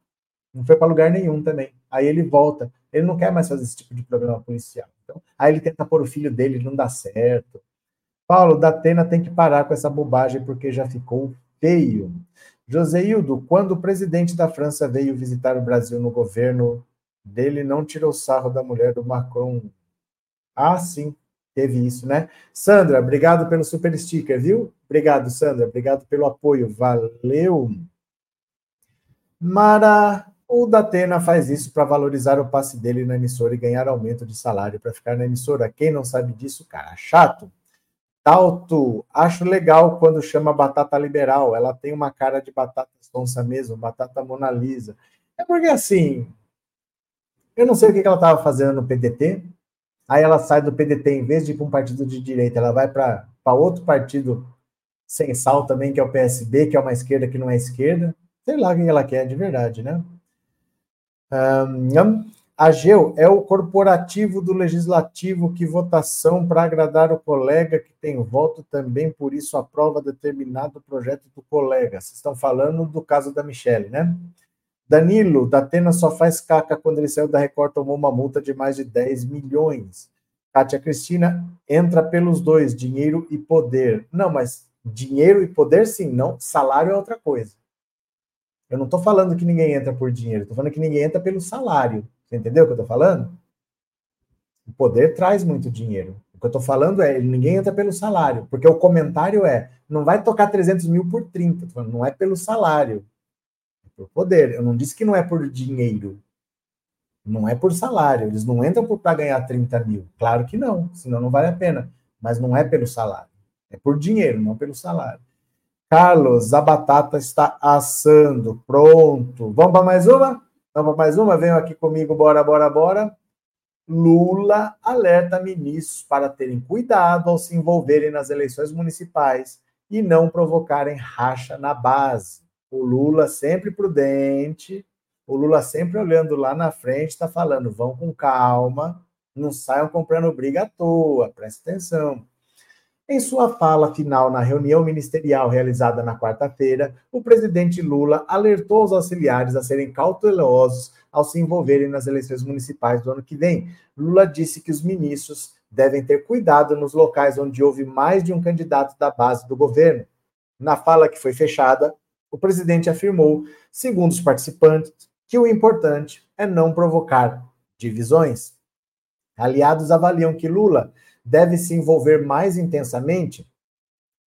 Não foi para lugar nenhum também. Aí ele volta. Ele não quer mais fazer esse tipo de programa policial. Então, aí ele tenta pôr o filho dele, não dá certo. Paulo, da Atena tem que parar com essa bobagem porque já ficou feio. Joseildo, quando o presidente da França veio visitar o Brasil no governo dele, não tirou sarro da mulher do Macron. Ah, sim, teve isso, né? Sandra, obrigado pelo super sticker, viu? Obrigado, Sandra, obrigado pelo apoio, valeu. Mara, o Datena faz isso para valorizar o passe dele na emissora e ganhar aumento de salário para ficar na emissora. Quem não sabe disso, cara, chato. Talto, acho legal quando chama batata liberal. Ela tem uma cara de batata sonsa mesmo, batata Mona Lisa. É porque assim, eu não sei o que ela estava fazendo no PDT. Aí ela sai do PDT, em vez de ir para um partido de direita, ela vai para outro partido sem sal também, que é o PSB, que é uma esquerda que não é esquerda. Sei lá o que ela quer de verdade, né? Um, Ageu é o corporativo do legislativo que votação para agradar o colega que tem voto também, por isso aprova determinado projeto do colega. Vocês estão falando do caso da Michelle, né? Danilo, da Atena só faz caca quando ele saiu da Record, tomou uma multa de mais de 10 milhões. Kátia Cristina entra pelos dois, dinheiro e poder. Não, mas dinheiro e poder sim, não. Salário é outra coisa. Eu não estou falando que ninguém entra por dinheiro, estou falando que ninguém entra pelo salário. Você entendeu o que eu estou falando? O poder traz muito dinheiro. O que eu estou falando é, ninguém entra pelo salário, porque o comentário é, não vai tocar 300 mil por 30, falando, não é pelo salário, é por poder. Eu não disse que não é por dinheiro, não é por salário, eles não entram para ganhar 30 mil. Claro que não, senão não vale a pena, mas não é pelo salário, é por dinheiro, não pelo salário. Carlos, a batata está assando, pronto. Vamos para mais uma? Vamos mais uma? Venham aqui comigo, bora, bora, bora. Lula alerta ministros para terem cuidado ao se envolverem nas eleições municipais e não provocarem racha na base. O Lula sempre prudente, o Lula sempre olhando lá na frente, está falando: vão com calma, não saiam comprando briga à toa, presta atenção. Em sua fala final na reunião ministerial realizada na quarta-feira, o presidente Lula alertou os auxiliares a serem cautelosos ao se envolverem nas eleições municipais do ano que vem. Lula disse que os ministros devem ter cuidado nos locais onde houve mais de um candidato da base do governo. Na fala que foi fechada, o presidente afirmou, segundo os participantes, que o importante é não provocar divisões. Aliados avaliam que Lula deve se envolver mais intensamente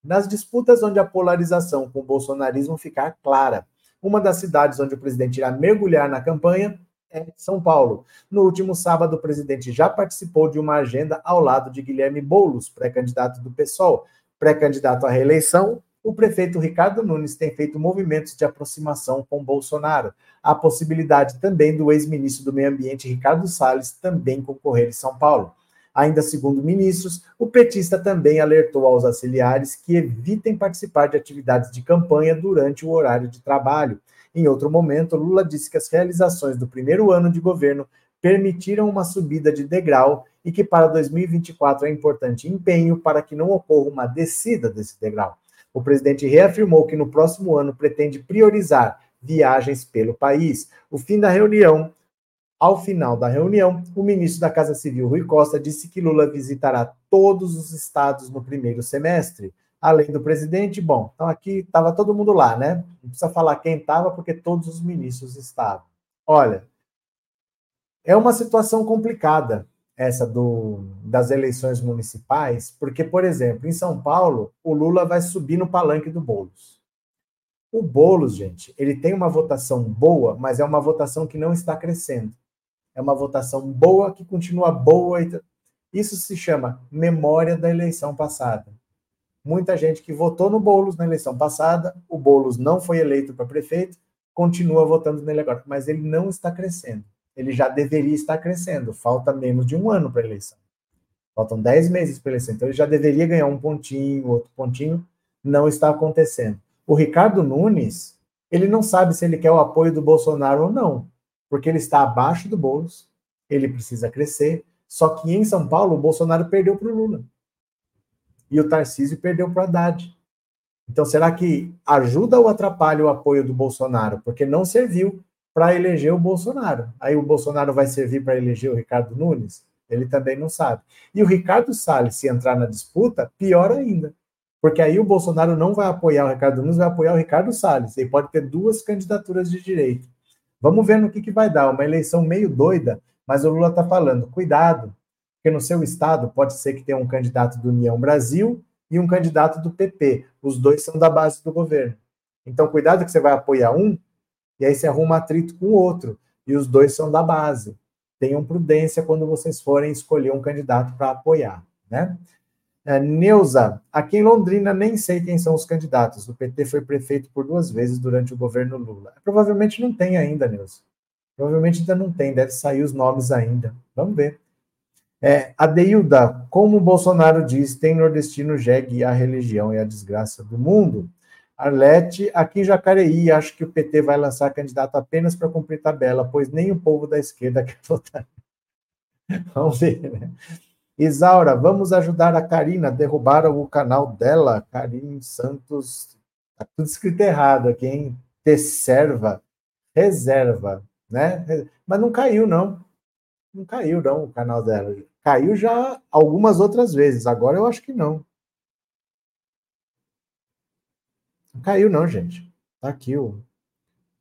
nas disputas onde a polarização com o bolsonarismo ficar clara. Uma das cidades onde o presidente irá mergulhar na campanha é São Paulo. No último sábado, o presidente já participou de uma agenda ao lado de Guilherme Boulos, pré-candidato do PSOL. Pré-candidato à reeleição, o prefeito Ricardo Nunes tem feito movimentos de aproximação com Bolsonaro. Há possibilidade também do ex-ministro do Meio Ambiente, Ricardo Salles, também concorrer em São Paulo. Ainda segundo ministros, o petista também alertou aos auxiliares que evitem participar de atividades de campanha durante o horário de trabalho. Em outro momento, Lula disse que as realizações do primeiro ano de governo permitiram uma subida de degrau e que para 2024 é importante empenho para que não ocorra uma descida desse degrau. O presidente reafirmou que no próximo ano pretende priorizar viagens pelo país. O fim da reunião ao final da reunião, o ministro da Casa Civil, Rui Costa, disse que Lula visitará todos os estados no primeiro semestre, além do presidente. Bom, então aqui estava todo mundo lá, né? Não precisa falar quem estava, porque todos os ministros estavam. Olha, é uma situação complicada essa do, das eleições municipais, porque, por exemplo, em São Paulo, o Lula vai subir no palanque do Boulos. O Boulos, gente, ele tem uma votação boa, mas é uma votação que não está crescendo é uma votação boa que continua boa. Isso se chama memória da eleição passada. Muita gente que votou no Boulos na eleição passada, o Boulos não foi eleito para prefeito, continua votando nele agora, mas ele não está crescendo. Ele já deveria estar crescendo, falta menos de um ano para a eleição. Faltam dez meses para a eleição, então ele já deveria ganhar um pontinho, outro pontinho, não está acontecendo. O Ricardo Nunes, ele não sabe se ele quer o apoio do Bolsonaro ou não porque ele está abaixo do Boulos, ele precisa crescer. Só que em São Paulo, o Bolsonaro perdeu para o Lula. E o Tarcísio perdeu para o Haddad. Então, será que ajuda ou atrapalha o apoio do Bolsonaro? Porque não serviu para eleger o Bolsonaro. Aí o Bolsonaro vai servir para eleger o Ricardo Nunes? Ele também não sabe. E o Ricardo Salles, se entrar na disputa, pior ainda. Porque aí o Bolsonaro não vai apoiar o Ricardo Nunes, vai apoiar o Ricardo Salles. Ele pode ter duas candidaturas de direita. Vamos ver no que, que vai dar. Uma eleição meio doida, mas o Lula está falando: cuidado, porque no seu estado pode ser que tenha um candidato do União Brasil e um candidato do PP. Os dois são da base do governo. Então, cuidado que você vai apoiar um e aí você arruma atrito com o outro. E os dois são da base. Tenham prudência quando vocês forem escolher um candidato para apoiar, né? É, Neuza, aqui em Londrina nem sei quem são os candidatos. O PT foi prefeito por duas vezes durante o governo Lula. Provavelmente não tem ainda, Neuza. Provavelmente ainda não tem, deve sair os nomes ainda. Vamos ver. É, Adeilda, como o Bolsonaro diz, tem nordestino jegue a religião e a desgraça do mundo. Arlete, aqui em Jacareí, acho que o PT vai lançar candidato apenas para cumprir tabela, pois nem o povo da esquerda *laughs* quer votar. Vamos ver, né? Isaura, vamos ajudar a Karina a derrubar o canal dela. Karine Santos, tá tudo escrito errado aqui, hein? Tesserva, reserva, né? Mas não caiu, não. Não caiu, não, o canal dela. Caiu já algumas outras vezes, agora eu acho que não. Não caiu, não, gente. Tá aqui, o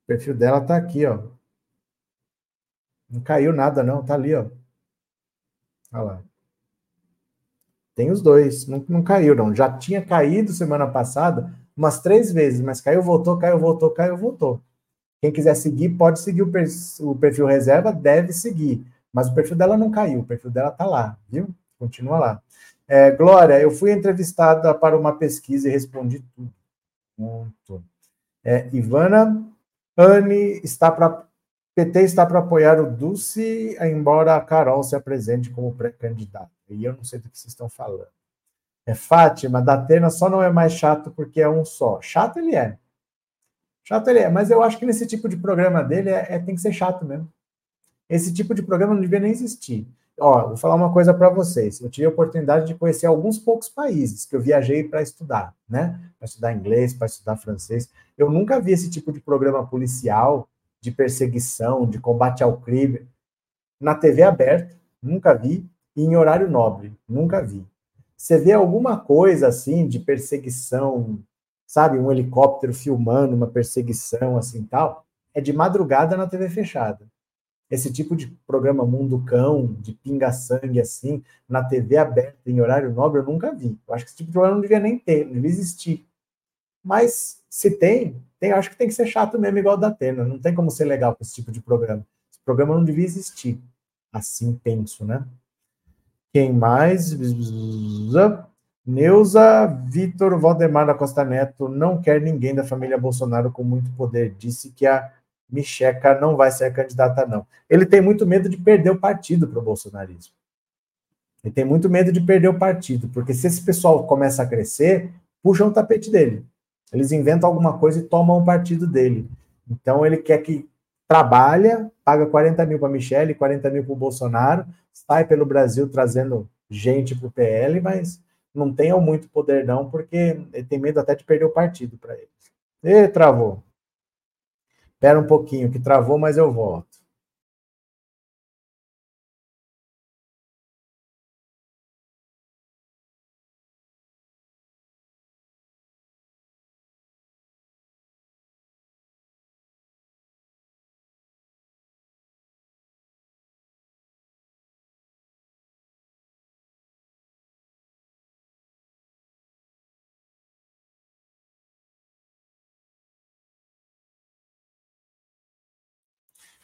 perfil dela tá aqui, ó. Não caiu nada, não. Tá ali, ó. Olha lá. Tem os dois. Não, não caiu, não. Já tinha caído semana passada umas três vezes, mas caiu, voltou, caiu, voltou, caiu, voltou. Quem quiser seguir, pode seguir o, perfil, o perfil reserva, deve seguir. Mas o perfil dela não caiu, o perfil dela tá lá, viu? Continua lá. É, Glória, eu fui entrevistada para uma pesquisa e respondi tudo. É, Ivana, Anne está para. PT está para apoiar o Dulce, embora a Carol se apresente como pré-candidata. E eu não sei do que vocês estão falando. É Fátima, da Atena só não é mais chato porque é um só. Chato ele é. Chato ele é, mas eu acho que nesse tipo de programa dele é, é tem que ser chato mesmo. Esse tipo de programa não devia nem existir. Ó, vou falar uma coisa para vocês. Eu tive a oportunidade de conhecer alguns poucos países que eu viajei para estudar, né? Para estudar inglês, para estudar francês. Eu nunca vi esse tipo de programa policial, de perseguição, de combate ao crime na TV aberta, nunca vi, e em horário nobre, nunca vi. Você vê alguma coisa assim de perseguição, sabe, um helicóptero filmando uma perseguição assim tal, é de madrugada na TV fechada esse tipo de programa Mundo Cão, de pinga-sangue assim, na TV aberta, em horário nobre, eu nunca vi. Eu acho que esse tipo de programa não devia nem ter, não devia existir. Mas se tem, tem, acho que tem que ser chato mesmo, igual da Atena. Não tem como ser legal com esse tipo de programa. Esse programa não devia existir. Assim penso, né? Quem mais? Neuza Vitor Valdemar da Costa Neto não quer ninguém da família Bolsonaro com muito poder. Disse que a Micheca não vai ser candidata, não. Ele tem muito medo de perder o partido para o bolsonarismo. Ele tem muito medo de perder o partido, porque se esse pessoal começa a crescer, puxam o tapete dele. Eles inventam alguma coisa e tomam o partido dele. Então ele quer que trabalha, paga 40 mil para Michele, 40 mil para o Bolsonaro, sai pelo Brasil trazendo gente para o PL, mas não tenham muito poder não, porque ele tem medo até de perder o partido para eles. E travou. Espera um pouquinho, que travou, mas eu volto.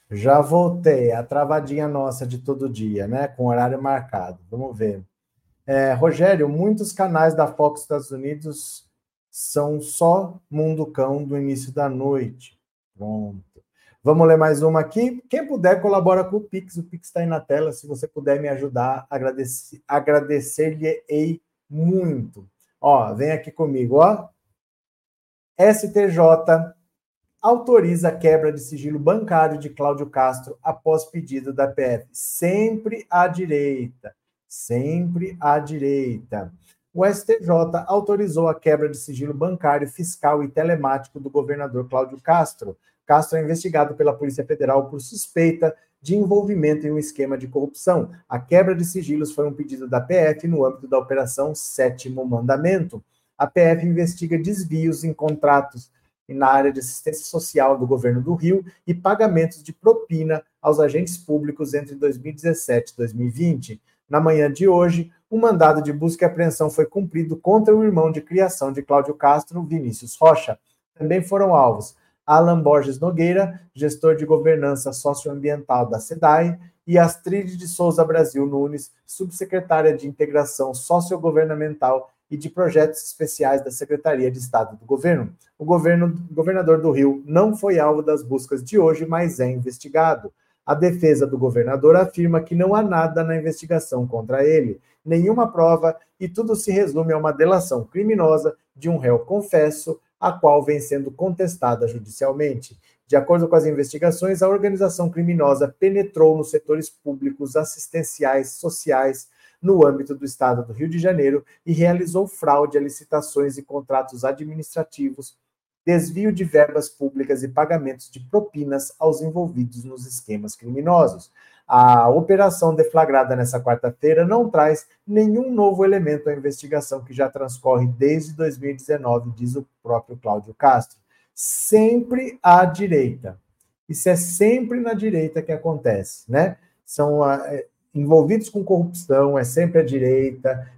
Já voltei, a travadinha nossa de todo dia, né? Com horário marcado. Vamos ver. É, Rogério, muitos canais da Fox Estados Unidos são só Mundo Cão do início da noite. Pronto. Vamos ler mais uma aqui. Quem puder, colabora com o Pix. O Pix está aí na tela. Se você puder me ajudar, agradecer-lhe agradecer muito. Ó, vem aqui comigo, ó. STJ autoriza a quebra de sigilo bancário de Cláudio Castro após pedido da PF. Sempre à direita. Sempre à direita. O STJ autorizou a quebra de sigilo bancário, fiscal e telemático do governador Cláudio Castro. Castro é investigado pela Polícia Federal por suspeita de envolvimento em um esquema de corrupção. A quebra de sigilos foi um pedido da PF no âmbito da Operação Sétimo Mandamento. a PF investiga desvios em contratos na área de assistência social do governo do Rio e pagamentos de propina aos agentes públicos entre 2017 e 2020. Na manhã de hoje, um mandado de busca e apreensão foi cumprido contra o irmão de criação de Cláudio Castro, Vinícius Rocha. Também foram alvos Alan Borges Nogueira, gestor de governança socioambiental da SEDAI, e Astrid de Souza Brasil Nunes, subsecretária de Integração Sociogovernamental e de Projetos Especiais da Secretaria de Estado do Governo. O governo, governador do Rio não foi alvo das buscas de hoje, mas é investigado. A defesa do governador afirma que não há nada na investigação contra ele, nenhuma prova, e tudo se resume a uma delação criminosa de um réu confesso, a qual vem sendo contestada judicialmente. De acordo com as investigações, a organização criminosa penetrou nos setores públicos, assistenciais, sociais, no âmbito do estado do Rio de Janeiro e realizou fraude a licitações e contratos administrativos, desvio de verbas públicas e pagamentos de propinas aos envolvidos nos esquemas criminosos. A operação deflagrada nessa quarta-feira não traz nenhum novo elemento à investigação que já transcorre desde 2019, diz o próprio Cláudio Castro. Sempre à direita. Isso é sempre na direita que acontece, né? São é, envolvidos com corrupção, é sempre a direita.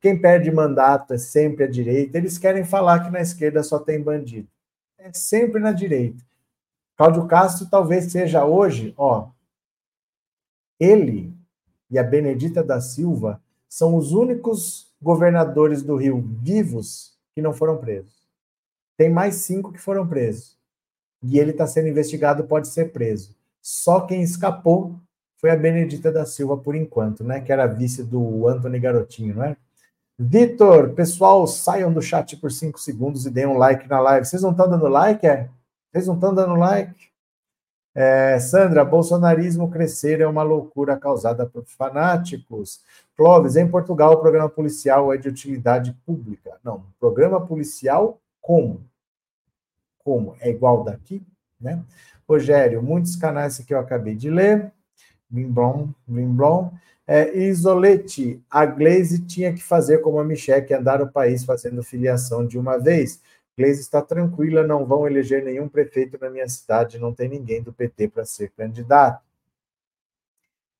Quem perde mandato é sempre a direita. Eles querem falar que na esquerda só tem bandido. É sempre na direita. Cláudio Castro talvez seja hoje, ó, ele e a Benedita da Silva são os únicos governadores do Rio vivos que não foram presos. Tem mais cinco que foram presos. E ele está sendo investigado, pode ser preso. Só quem escapou foi a Benedita da Silva por enquanto, né? Que era vice do Anthony Garotinho, não é? Vitor, pessoal, saiam do chat por cinco segundos e deem um like na live. Vocês não estão dando like, é? Vocês não estão dando like? É, Sandra, bolsonarismo crescer é uma loucura causada por fanáticos. Clóvis, em Portugal, o programa policial é de utilidade pública. Não, programa policial como? Como? É igual daqui? Né? Rogério, muitos canais que eu acabei de ler. Limblom, Limblom. É, Isolete, a Glaze tinha que fazer como a Michelle, andar o país fazendo filiação de uma vez. Glaze está tranquila, não vão eleger nenhum prefeito na minha cidade, não tem ninguém do PT para ser candidato.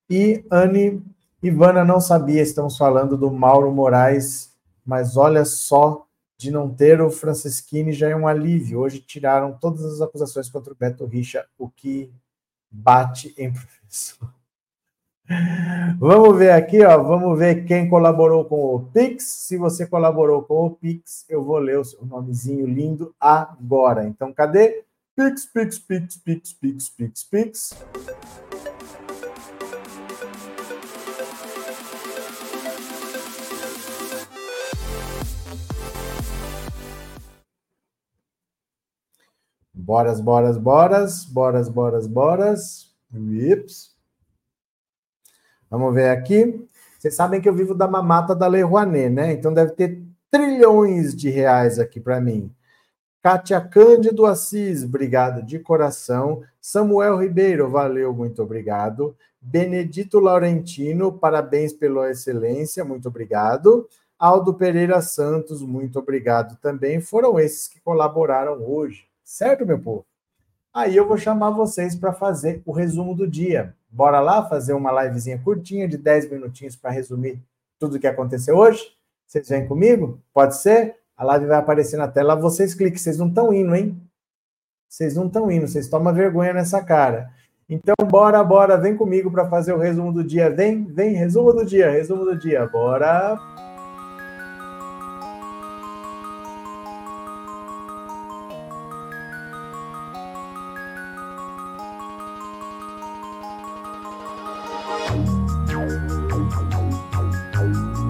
E Anne Ivana não sabia, estamos falando do Mauro Moraes, mas olha só, de não ter o Francisquini já é um alívio. Hoje tiraram todas as acusações contra o Beto Richa, o que bate em professor. Vamos ver aqui, ó. Vamos ver quem colaborou com o Pix. Se você colaborou com o Pix, eu vou ler o seu nomezinho lindo agora. Então, cadê? Pix, Pix, Pix, Pix, Pix, Pix, Pix. Boras, boras, boras, boras, boras, boras. Ips. Vamos ver aqui. Vocês sabem que eu vivo da mamata da Lei Rouanet, né? Então deve ter trilhões de reais aqui para mim. Kátia Cândido Assis, obrigado de coração. Samuel Ribeiro, valeu, muito obrigado. Benedito Laurentino, parabéns pela excelência, muito obrigado. Aldo Pereira Santos, muito obrigado também. Foram esses que colaboraram hoje, certo, meu povo? Aí eu vou chamar vocês para fazer o resumo do dia. Bora lá fazer uma livezinha curtinha de 10 minutinhos para resumir tudo o que aconteceu hoje? Vocês vêm comigo? Pode ser? A live vai aparecer na tela. Vocês cliquem, vocês não estão indo, hein? Vocês não estão indo, vocês tomam vergonha nessa cara. Então, bora, bora, vem comigo para fazer o resumo do dia. Vem, vem, resumo do dia, resumo do dia. Bora.